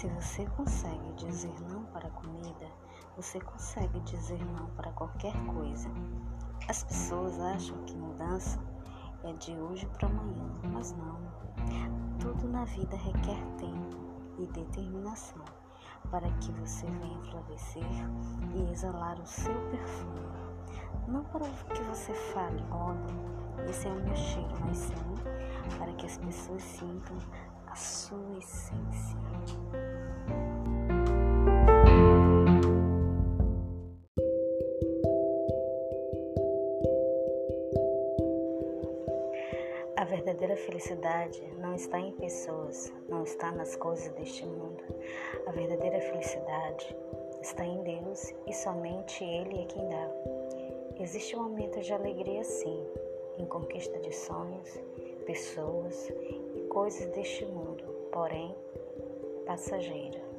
Se você consegue dizer não para a comida, você consegue dizer não para qualquer coisa. As pessoas acham que mudança é de hoje para amanhã, mas não. Tudo na vida requer tempo e determinação para que você venha florescer e exalar o seu perfume. Não para que você fale, olha, esse é o meu cheiro, mas sim para que as pessoas sintam a sua essência. Verdadeira felicidade não está em pessoas, não está nas coisas deste mundo. A verdadeira felicidade está em Deus e somente Ele é quem dá. Existe um momento de alegria, sim, em conquista de sonhos, pessoas e coisas deste mundo, porém passageira.